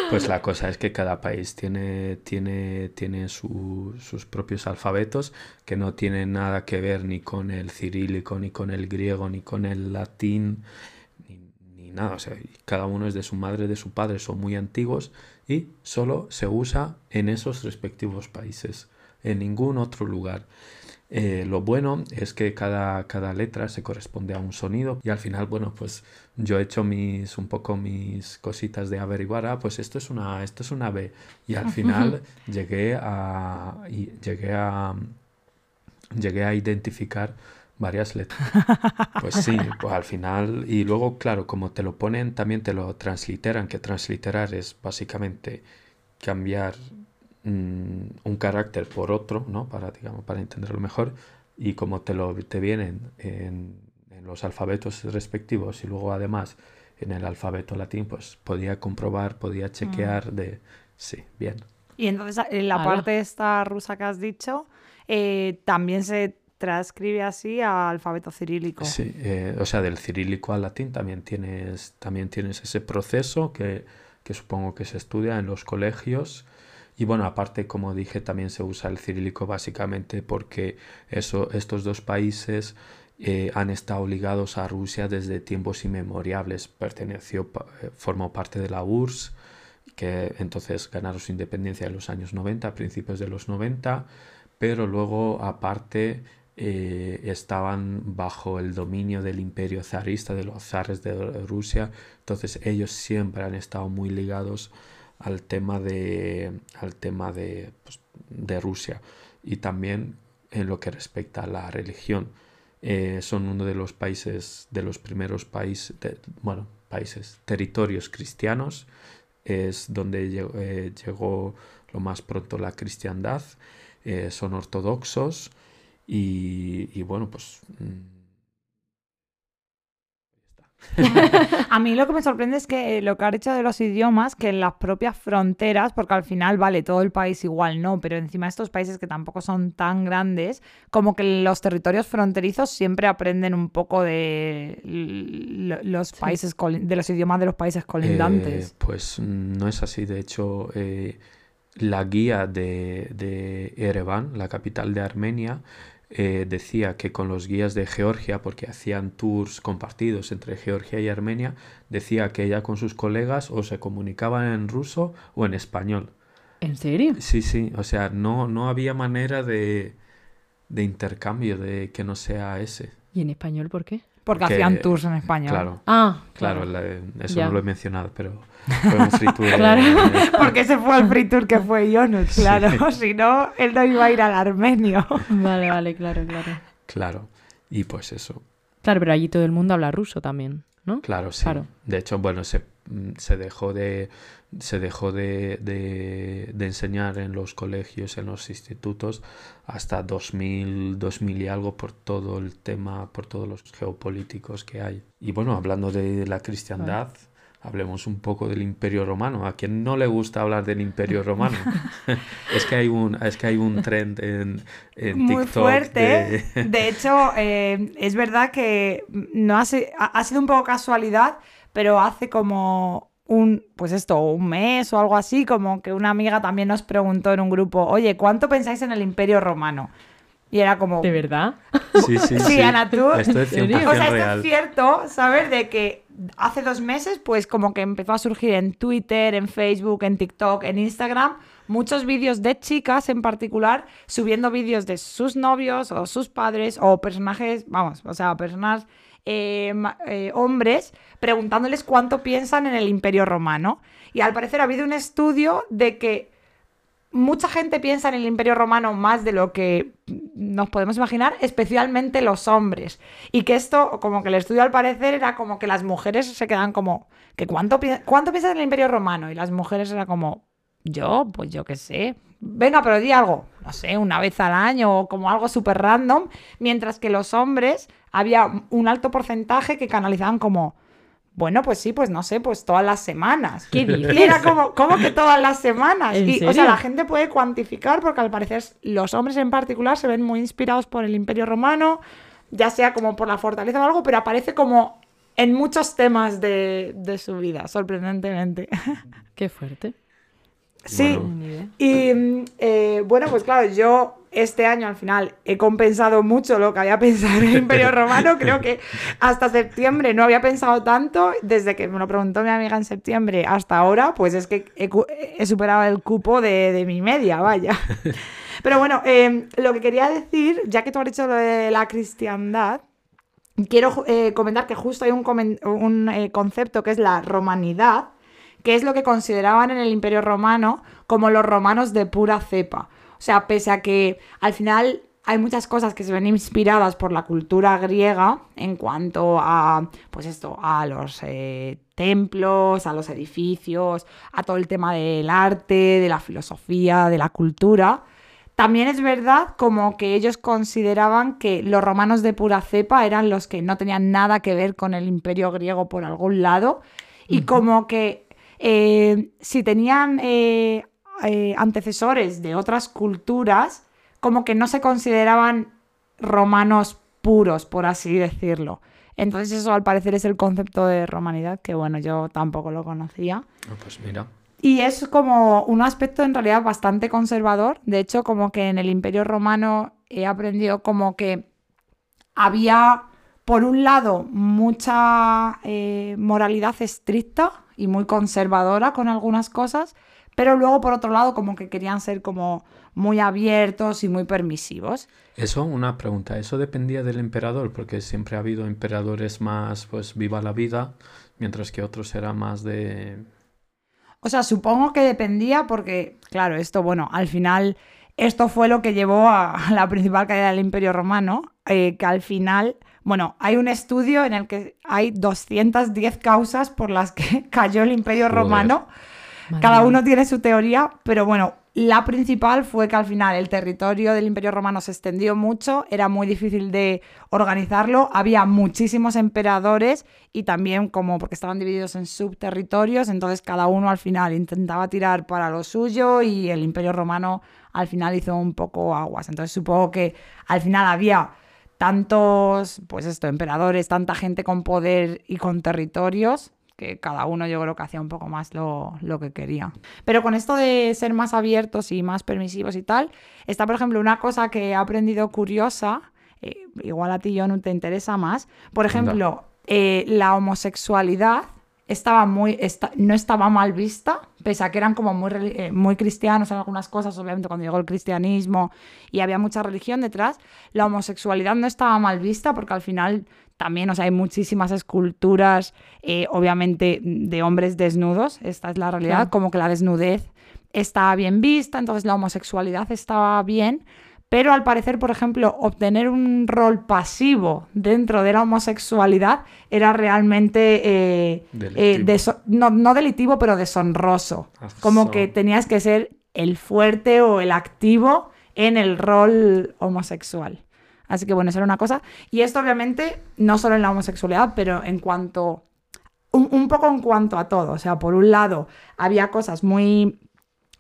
Pues la cosa es que cada país tiene, tiene, tiene sus propios alfabetos que no tienen nada que ver ni con el cirílico, ni con el griego, ni con el latín, ni, nada. O sea, cada uno es de su madre, de su padre, son muy antiguos y solo se usa en esos respectivos países, en ningún otro lugar. Eh, lo bueno es que cada, cada letra se corresponde a un sonido y al final, bueno, pues yo he hecho mis, un poco mis cositas de averiguar, ah, pues esto es una, esto es una B y al final llegué a, llegué a, llegué a identificar varias letras. Pues sí, pues al final, y luego, claro, como te lo ponen, también te lo transliteran, que transliterar es básicamente cambiar Mm, un carácter por otro, ¿no? Para, digamos, para entenderlo mejor, y como te, lo, te vienen en, los alfabetos respectivos y luego además en el alfabeto latín, pues podía comprobar, podía chequear mm. de, sí, bien. Y entonces en la parte esta rusa que has dicho, eh, también se transcribe así al alfabeto cirílico. Sí, eh, o sea, del cirílico al latín también tienes, también tienes ese proceso que, que supongo que se estudia en los colegios y bueno, aparte, como dije, también se usa el cirílico básicamente porque estos dos países eh, han estado ligados a Rusia desde tiempos inmemoriales. Perteneció, eh, formó parte de la URSS, que entonces ganaron su independencia en los años 90, principios de los 90, pero luego aparte eh, estaban bajo el dominio del imperio zarista, de los zares de Rusia, entonces ellos siempre han estado muy ligados al tema de, al tema de, pues, de Rusia y también en lo que respecta a la religión. Eh, son uno de los países, de los primeros países, bueno, países, territorios cristianos es donde llegó, eh, llegó lo más pronto la cristiandad, eh, son ortodoxos y, y bueno, pues... A mí lo que me sorprende es que eh, lo que ha hecho de los idiomas, que en las propias fronteras, porque al final, vale, todo el país igual no, pero encima estos países que tampoco son tan grandes, como que los territorios fronterizos siempre aprenden un poco de los países, de los idiomas de los países colindantes. Eh, pues no es así. De hecho, eh, la guía de, de Ereván, la capital de Armenia, eh, decía que con los guías de Georgia, porque hacían tours compartidos entre Georgia y Armenia, decía que ella con sus colegas o se comunicaban en ruso o en español. ¿En serio? Sí, sí, o sea, no, no había manera de, de intercambio de que no sea ese. ¿Y en español por qué? Porque porque- hacían tours en español. Claro, Ah, claro, claro. la- eso Ya. no lo he mencionado, pero fue un free tour. Claro. Porque ese fue el free tour que fue Jonut, Sí. claro. Si no, él no iba a ir al armenio. Vale, vale, claro, claro. Claro, y pues eso, Claro, pero allí todo el mundo habla ruso también, ¿no? claro, sí. Claro. De hecho, bueno, se, se dejó de se dejó de, de- de enseñar en los colegios, en los institutos, hasta 2000, 2000 y algo por todo el tema, por todos los geopolíticos que hay. Y bueno, hablando de la cristiandad, hablemos un poco del Imperio Romano. A quien no le gusta hablar del Imperio Romano. es que hay un, es que hay un trend en, en Muy TikTok fuerte. de- De hecho, eh, es verdad que no ha sido un poco casualidad, pero hace como un, pues esto, un mes o algo así, como que una amiga también nos preguntó en un grupo, oye, ¿cuánto pensáis en el Imperio Romano? Y era como, ¿De verdad? Sí, sí, Sí, sí. Ana, tú- Esto es ¿En serio? 100% O sea, esto real. es cierto, saber de que hace dos meses, pues como que empezó a surgir en Twitter, en Facebook, en TikTok, en Instagram, muchos vídeos de chicas en particular subiendo vídeos de sus novios o sus padres o personajes, vamos, o sea, personas eh, eh, hombres preguntándoles cuánto piensan en el Imperio Romano. Y al parecer ha habido un estudio de que mucha gente piensa en el Imperio Romano más de lo que nos podemos imaginar, especialmente los hombres. Y que esto, como que el estudio al parecer era como que las mujeres se quedan como, que ¿cuánto, pi- ¿cuánto piensas en el Imperio Romano? Y las mujeres era como, yo, pues yo qué sé. Venga, pero di algo, no sé, una vez al año o como algo súper random, mientras que los hombres había un alto porcentaje que canalizaban como, bueno, pues sí, pues no sé, pues todas las semanas. ¿Qué Y dices? era como, ¿cómo que todas las semanas? ¿En Y, o sea, la gente puede cuantificar porque al parecer los hombres en particular se ven muy inspirados por el Imperio Romano, ya sea como por la fortaleza o algo, pero aparece como en muchos temas de, de su vida, sorprendentemente. Qué fuerte. Sí, Bueno. Y eh, bueno, pues claro, yo este año al final he compensado mucho lo que había pensado en el Imperio Romano. Creo que hasta septiembre no había pensado tanto. Desde que me lo preguntó mi amiga en septiembre hasta ahora, pues es que he, superado el cupo de, de mi media, vaya. Pero bueno, eh, lo que quería decir, ya que tú has dicho lo de la cristiandad, quiero eh, comentar que justo hay un, eh, concepto que es la romanidad, que es lo que consideraban en el Imperio Romano como los romanos de pura cepa. O sea, pese a que al final hay muchas cosas que se ven inspiradas por la cultura griega en cuanto a, pues esto, a los eh, templos, a los edificios, a todo el tema del arte, de la filosofía, de la cultura. También es verdad como que ellos consideraban que los romanos de pura cepa eran los que no tenían nada que ver con el imperio griego por algún lado y como que eh, si tenían eh, eh, antecesores de otras culturas, como que no se consideraban romanos puros, por así decirlo. Entonces eso al parecer es el concepto de romanidad, que bueno, yo tampoco lo conocía. Ah, Pues mira, Y es como un aspecto en realidad bastante conservador. De hecho, como que en el Imperio Romano he aprendido como que había, por un lado, mucha eh, moralidad estricta y muy conservadora con algunas cosas, pero luego, por otro lado, como que querían ser como muy abiertos y muy permisivos. eso, una pregunta, ¿eso dependía del emperador? Porque siempre ha habido emperadores más, pues, viva la vida, mientras que otros eran más de... O sea, supongo que dependía porque, claro, esto, bueno, al final, esto fue lo que llevó a la principal caída del Imperio Romano, eh, que al final, bueno, hay un estudio en el que hay 210 causas por las que cayó el Imperio Joder. Romano. Madre Cada uno tiene su teoría, pero bueno, la principal fue que al final el territorio del Imperio Romano se extendió mucho, era muy difícil de organizarlo, había muchísimos emperadores y también como porque estaban divididos en subterritorios, entonces cada uno al final intentaba tirar para lo suyo y el Imperio Romano al final hizo un poco aguas. Entonces supongo que al final había tantos, pues esto, emperadores, tanta gente con poder y con territorios, que cada uno yo creo que hacía un poco más lo, lo que quería. Pero con esto de ser más abiertos y más permisivos y tal, está por ejemplo una cosa que he aprendido curiosa, eh, igual a ti yo no te interesa más, por ejemplo, eh, la homosexualidad estaba muy, esta- no estaba mal vista, pese a que eran como muy, eh, muy cristianos en algunas cosas, obviamente cuando llegó el cristianismo y había mucha religión detrás, la homosexualidad no estaba mal vista porque al final también, o sea, hay muchísimas esculturas, eh, obviamente, de hombres desnudos, esta es la realidad, Claro. como que la desnudez estaba bien vista, entonces la homosexualidad estaba bien, pero al parecer, por ejemplo, obtener un rol pasivo dentro de la homosexualidad era realmente eh, eh, no, no delitivo, pero deshonroso. Ah, Como so- que tenías que ser el fuerte o el activo en el rol homosexual. Así que bueno, eso era una cosa. Y esto obviamente no solo en la homosexualidad, pero en cuanto... Un, un poco en cuanto a todo. O sea, por un lado, había cosas muy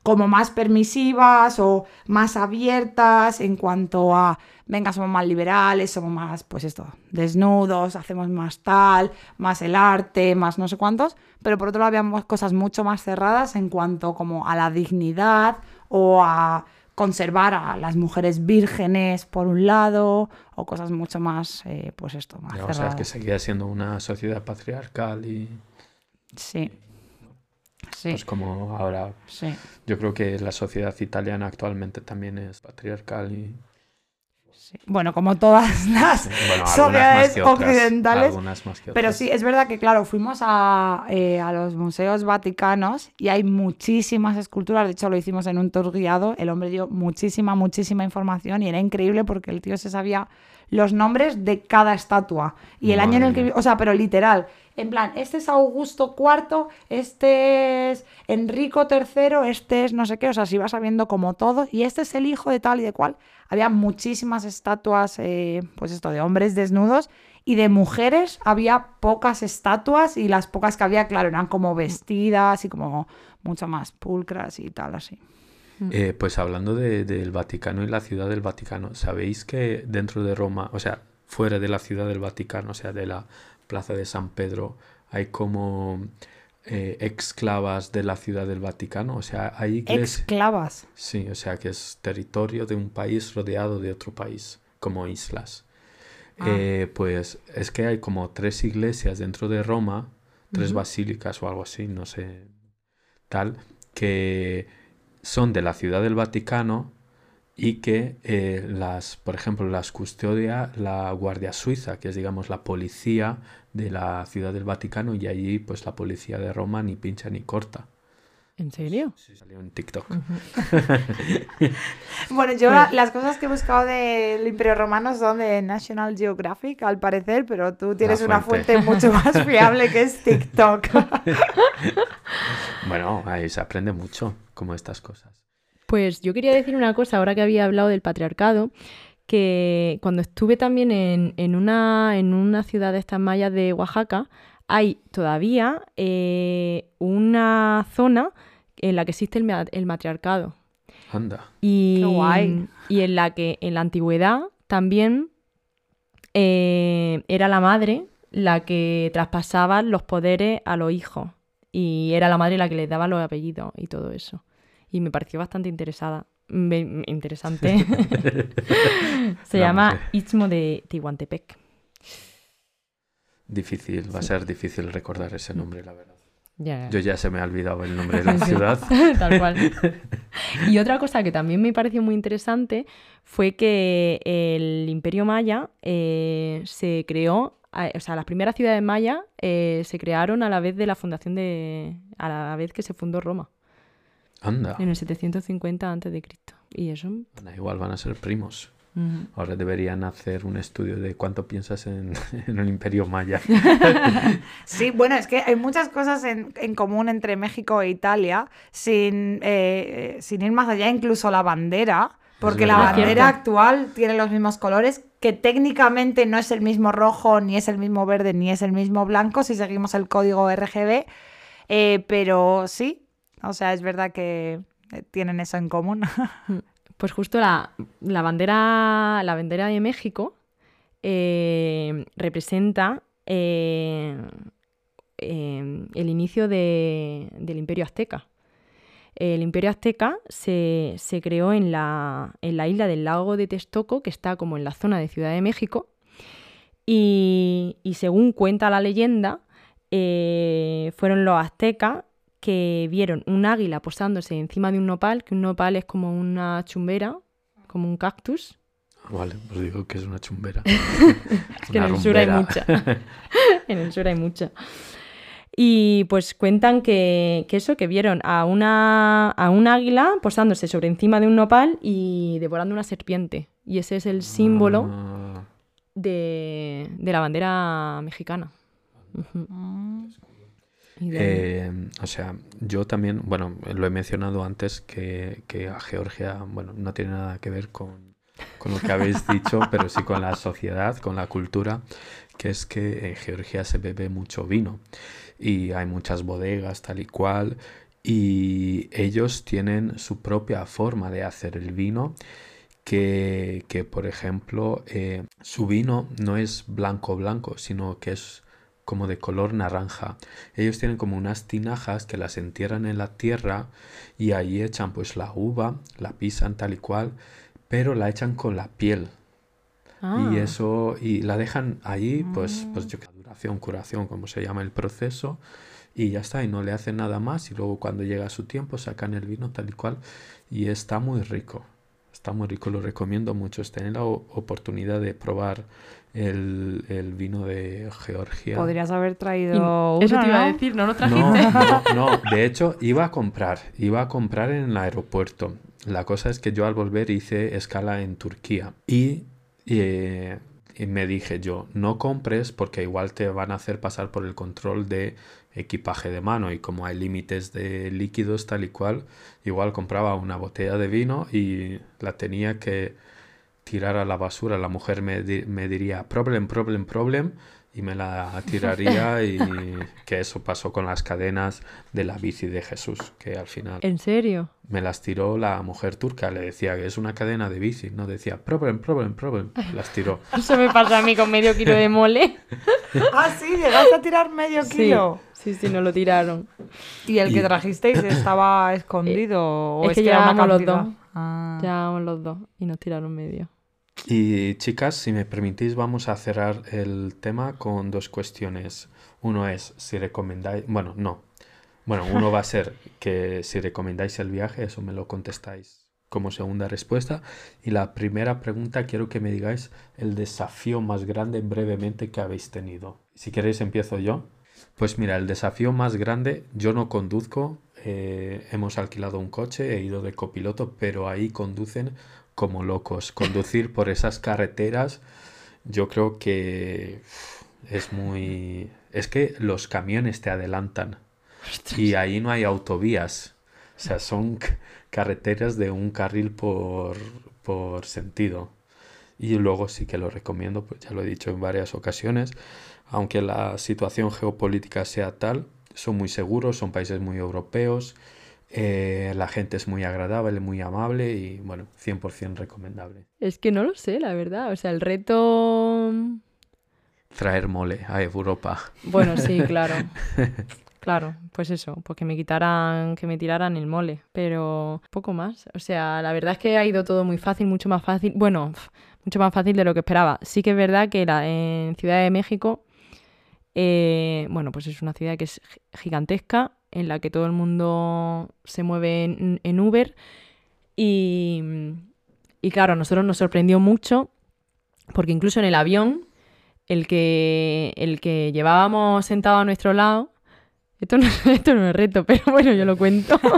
como más permisivas o más abiertas en cuanto a, venga, somos más liberales, somos más, pues esto, desnudos, hacemos más tal, más el arte, más no sé cuántos, pero por otro lado había cosas mucho más cerradas en cuanto como a la dignidad o a conservar a las mujeres vírgenes por un lado o cosas mucho más, eh, pues esto, más Ya, o sea, cerradas. que seguía siendo una sociedad patriarcal y Sí. Sí, pues como ahora sí. yo creo que la sociedad italiana actualmente también es patriarcal y sí. Bueno, como todas las bueno, sociedades otras, occidentales. Pero sí, es verdad que, claro, fuimos a, eh, a los museos vaticanos y hay muchísimas esculturas. De hecho, lo hicimos en un tour guiado. El hombre dio muchísima, muchísima información y era increíble porque el tío se sabía los nombres de cada estatua y el año en el que... O sea, pero literal. En plan, este es Augusto IV, este es Enrico III, este es no sé qué. O sea, se iba sabiendo como todo. Y este es el hijo de tal y de cual. Había muchísimas estatuas, eh, pues esto, de hombres desnudos y de mujeres había pocas estatuas y las pocas que había, claro, eran como vestidas y como mucho más pulcras y tal, así. Eh, pues hablando de- del Vaticano y la ciudad del Vaticano, ¿sabéis que dentro de Roma, o sea, fuera de la ciudad del Vaticano, o sea, de la plaza de San Pedro, hay como eh, exclavas de la ciudad del Vaticano? O sea, hay iglesias... Exclavas. Sí, o sea, que es territorio de un país rodeado de otro país, como islas. Ah. Eh, pues es que hay como tres iglesias dentro de Roma, tres basílicas o algo así, no sé, tal, que son de la ciudad del Vaticano y que eh, las, por ejemplo, las custodia la Guardia Suiza, que es, digamos, la policía de la ciudad del Vaticano y allí, pues, la policía de Roma ni pincha ni corta. ¿En serio? Sí, salió en TikTok. Bueno, yo la- las cosas que he buscado del Imperio Romano son de National Geographic, al parecer, pero tú tienes una fuente mucho más fiable que es TikTok. Bueno, ahí se aprende mucho, como estas cosas. Pues yo quería decir una cosa, ahora que había hablado del patriarcado, que cuando estuve también en, en una, en una ciudad de estas mayas de Oaxaca, hay todavía eh, una zona en la que existe el, el matriarcado. Anda. Y, Qué guay. y en la que en la antigüedad también eh, era la madre la que traspasaba los poderes a los hijos. Y era la madre la que les daba los apellidos y todo eso. Y me pareció bastante interesada. me- interesante. Se La llama. Istmo de Tihuantepec. Difícil, va a ser difícil recordar ese nombre, la verdad. Yo ya se me ha olvidado el nombre de la ciudad. Tal cual. Y otra cosa que también me pareció muy interesante fue que el Imperio Maya eh, se creó, o sea, las primeras ciudades mayas eh, se crearon a la vez de la fundación de, a la vez que se fundó Roma, Anda. en el 750 a.C. Y eso, igual van a ser primos. Ujú. Ahora deberían hacer un estudio de cuánto piensas en, en el imperio maya. Sí, bueno, es que hay muchas cosas en, en común entre México e Italia, sin, eh, sin ir más allá, incluso la bandera, porque la bandera Cierto. actual tiene los mismos colores, que técnicamente no es el mismo rojo, ni es el mismo verde, ni es el mismo blanco, si seguimos el código RGB, eh, pero sí, o sea, es verdad que eh, tienen eso en común. Pues justo la, la bandera, la bandera de México eh, representa eh, eh, el inicio de- del Imperio Azteca. El Imperio Azteca se, se creó en la, en la isla del lago de Texcoco, que está como en la zona de Ciudad de México. Y, y según cuenta la leyenda, eh, fueron los aztecas que vieron un águila posándose encima de un nopal, que un nopal es como una chumbera, como un cactus. Vale, os digo que es una chumbera. Es que en el sur hay mucha. en el sur hay mucha. Y pues cuentan que, que eso, que vieron a una, a un águila posándose sobre encima de un nopal y devorando una serpiente. Y ese es el símbolo Ah, de, de la bandera mexicana. Eh, o sea, yo también, bueno, lo he mencionado antes que, que a Georgia, bueno, no tiene nada que ver con, con lo que habéis dicho, pero sí con la sociedad, con la cultura, que es que en Georgia se bebe mucho vino y hay muchas bodegas tal y cual y ellos tienen su propia forma de hacer el vino que, que, por ejemplo eh, su vino no es blanco blanco sino que es como de color naranja. Ellos tienen como unas tinajas que las entierran en la tierra y ahí echan pues la uva la pisan tal y cual pero la echan con la piel. Ah, y eso, y la dejan ahí, pues, pues yo duración, curación, como se llama el proceso, y ya está, y no le hacen nada más, y luego cuando llega su tiempo sacan el vino tal y cual, y está muy rico, está muy rico, lo recomiendo mucho, es tener la oportunidad de probar el, el vino de Georgia. Podrías haber y- traído eso te iba a ¿no? decir, ¿no lo No, trajiste? no, no, de hecho iba a comprar, iba a comprar en el aeropuerto. La cosa es que yo al volver hice escala en Turquía y, eh, y me dije yo, no compres porque igual te van a hacer pasar por el control de equipaje de mano y como hay límites de líquidos tal y cual, igual compraba una botella de vino y la tenía que tirar a la basura. La mujer me, me diría, problem, problem, problem, y me la tiraría y que eso pasó con las cadenas de la bici de Jesús, que al final ¿En serio? me las tiró la mujer turca, le decía que es una cadena de bici, no decía, problem, problem, problem, las tiró. Eso me pasa a mí con medio kilo de mole. Ah, sí, llegaste a tirar medio kilo. sí, sí, no lo tiraron. ¿Y el que trajisteis estaba escondido? ¿O es es que llevábamos los dos. Ah. Llevábamos los dos y nos tiraron medio. Y chicas, si me permitís, vamos a cerrar el tema con dos cuestiones. Uno es si recomendáis, bueno, no. Bueno, uno va a ser que si recomendáis el viaje, eso me lo contestáis como segunda respuesta. Y la primera pregunta, quiero que me digáis el desafío más grande brevemente que habéis tenido. Si queréis, empiezo yo. Pues mira, el desafío más grande, yo no conduzco, eh, hemos alquilado un coche, he ido de copiloto, pero ahí conducen como locos. Conducir por esas carreteras, yo creo que es muy... Es que los camiones te adelantan y ahí no hay autovías. O sea, son carreteras de un carril por, por sentido. Y luego sí que lo recomiendo, pues ya lo he dicho en varias ocasiones, aunque la situación geopolítica sea tal, son muy seguros, son países muy europeos, eh, la gente es muy agradable, muy amable y bueno, 100% recomendable. Es que no lo sé, la verdad. O sea, el reto... Traer mole a Europa. Bueno, sí, claro. Claro, pues eso, pues que me quitaran, que me tiraran el mole, pero poco más. O sea, la verdad es que ha ido todo muy fácil, mucho más fácil. Bueno, mucho más fácil de lo que esperaba. Sí que es verdad que la, en Ciudad de México, eh, bueno, pues es una ciudad que es gi- gigantesca, en la que todo el mundo se mueve en, Uber. Y, y claro, a nosotros nos sorprendió mucho, porque incluso en el avión, el que, el que llevábamos sentado a nuestro lado, esto no, esto no es reto, pero bueno, yo lo cuento.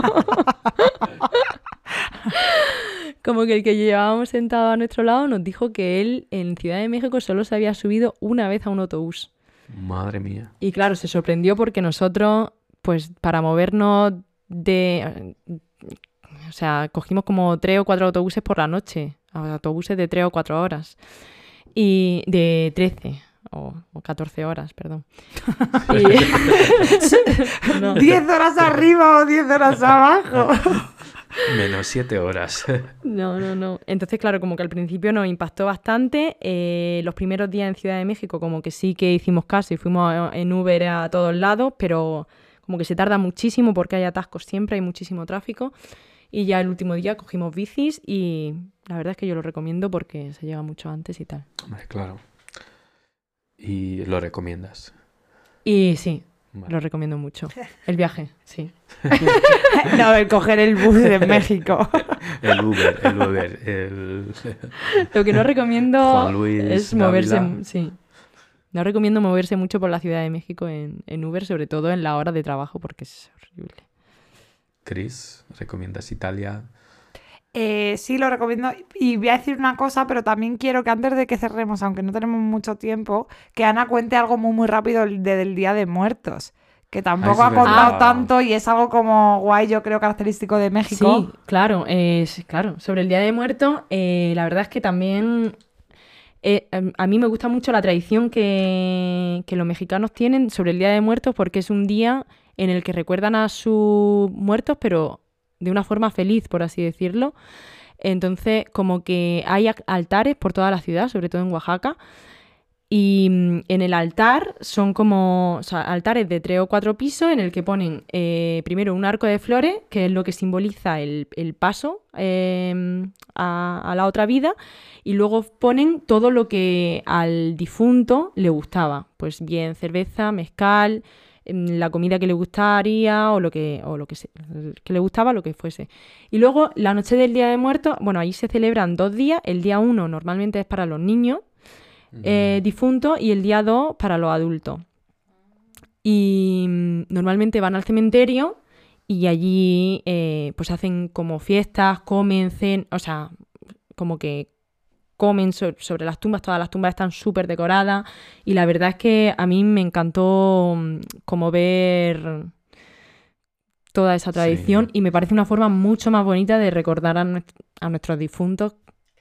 como que el que llevábamos sentado a nuestro lado nos dijo que él en Ciudad de México solo se había subido una vez a un autobús. Madre mía. Y claro, se sorprendió porque nosotros, pues para movernos de... O sea, cogimos como tres o cuatro autobuses por la noche, autobuses de tres o cuatro horas. Y de 13 o, o 14 horas, perdón. Y- No. 10 horas arriba o 10 horas abajo. Menos siete horas. No, no, no. Entonces, claro, como que al principio nos impactó bastante. Eh, los primeros días en Ciudad de México, como que sí que hicimos caso y fuimos en Uber a todos lados, pero como que se tarda muchísimo porque hay atascos siempre, hay muchísimo tráfico. Y ya el último día cogimos bicis y la verdad es que yo lo recomiendo porque se llega mucho antes y tal. Hombre, claro. Y lo recomiendas. Y sí, Vale. lo recomiendo mucho. El viaje, sí. No, el coger el bus de México. El Uber, el Uber, el... Lo que no recomiendo Juan Luis es moverse, Dávila. sí. No recomiendo moverse mucho por la Ciudad de México en, en Uber, sobre todo en la hora de trabajo, porque es horrible. Chris, ¿recomiendas Italia? Eh, sí, lo recomiendo. Y voy a decir una cosa, pero también quiero que antes de que cerremos, aunque no tenemos mucho tiempo, que Ana cuente algo muy, muy rápido del, del Día de Muertos. Que tampoco ha contado verdad. tanto y es algo como guay, yo creo, característico de México. Sí, claro, es, claro. Sobre el Día de Muertos, eh, la verdad es que también eh, em, a mí me gusta mucho la tradición que, que los mexicanos tienen sobre el Día de Muertos porque es un día en el que recuerdan a sus muertos, pero de una forma feliz, por así decirlo. Entonces, como que hay altares por toda la ciudad, sobre todo en Oaxaca. Y mm, en el altar son como altares de tres o cuatro pisos en el que ponen eh, primero un arco de flores, que es lo que simboliza el, el paso eh, a, a la otra vida, y luego ponen todo lo que al difunto le gustaba. Pues bien, cerveza, mezcal, em, la comida que le gustaría o lo que, o lo que, se- que le gustaba, lo que fuese. Y luego la noche del Día de Muertos, bueno, ahí se celebran dos días. El día uno normalmente es para los niños eh, difuntos y el día 2 para los adultos. Y mm, normalmente van al cementerio y allí eh, pues hacen como fiestas, comen, cen, o sea, como que comen so- sobre las tumbas, todas las tumbas están súper decoradas y la verdad es que a mí me encantó mm, como ver toda esa tradición Sí. y me parece una forma mucho más bonita de recordar a, a nuestros difuntos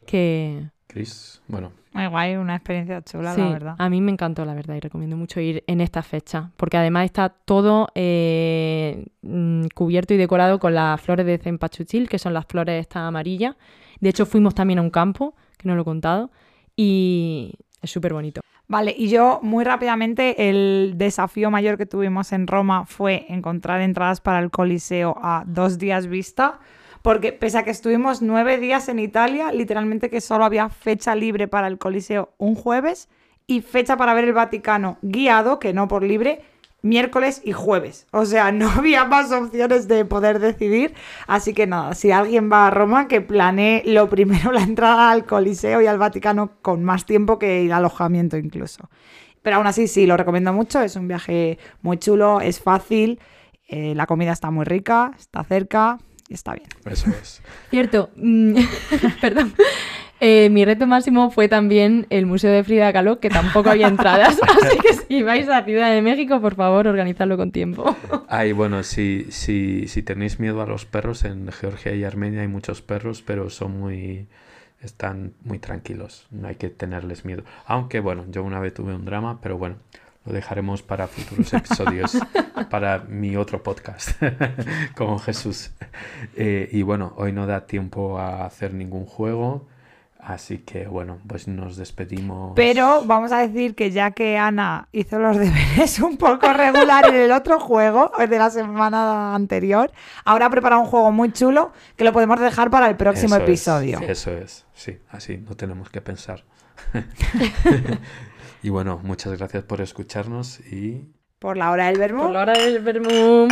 que, Chris, bueno, Muy guay, una experiencia chula, Sí, la verdad. a mí me encantó, la verdad, y recomiendo mucho ir en esta fecha, porque además está todo eh, mm, cubierto y decorado con las flores de cempachuchil, que son las flores estas amarillas. De hecho, fuimos también a un campo, que no lo he contado, y es súper bonito. Vale, y yo muy rápidamente el desafío mayor que tuvimos en Roma fue encontrar entradas para el Coliseo a dos días vista, porque pese a que estuvimos nueve días en Italia, literalmente que solo había fecha libre para el Coliseo un jueves y fecha para ver el Vaticano guiado, que no por libre, miércoles y jueves. O sea, no había más opciones de poder decidir. Así que nada, si alguien va a Roma, que planee lo primero la entrada al Coliseo y al Vaticano con más tiempo que el alojamiento incluso. Pero aún así sí, lo recomiendo mucho. Es un viaje muy chulo, es fácil, eh, la comida está muy rica, está cerca y está bien. eso es. Cierto, mm, perdón. Eh, mi reto máximo fue también el Museo de Frida Kahlo, que tampoco había entradas. Así que si vais a Ciudad de México, por favor, organizadlo con tiempo. Ay, bueno, si, si, si tenéis miedo a los perros, en Georgia y Armenia hay muchos perros, pero son muy... están muy tranquilos, no hay que tenerles miedo. Aunque, bueno, yo una vez tuve un drama, pero bueno, lo dejaremos para futuros episodios, para mi otro podcast con Jesús. Eh, y bueno, hoy no da tiempo a hacer ningún juego, así que bueno, pues nos despedimos. Pero vamos a decir que ya que Ana hizo los deberes un poco regular en el otro juego de la semana anterior, ahora ha preparado un juego muy chulo que lo podemos dejar para el próximo Eso es, episodio. eso es, sí, así no tenemos que pensar. y bueno, muchas gracias por escucharnos y Por la hora del vermú. Por la hora del vermú.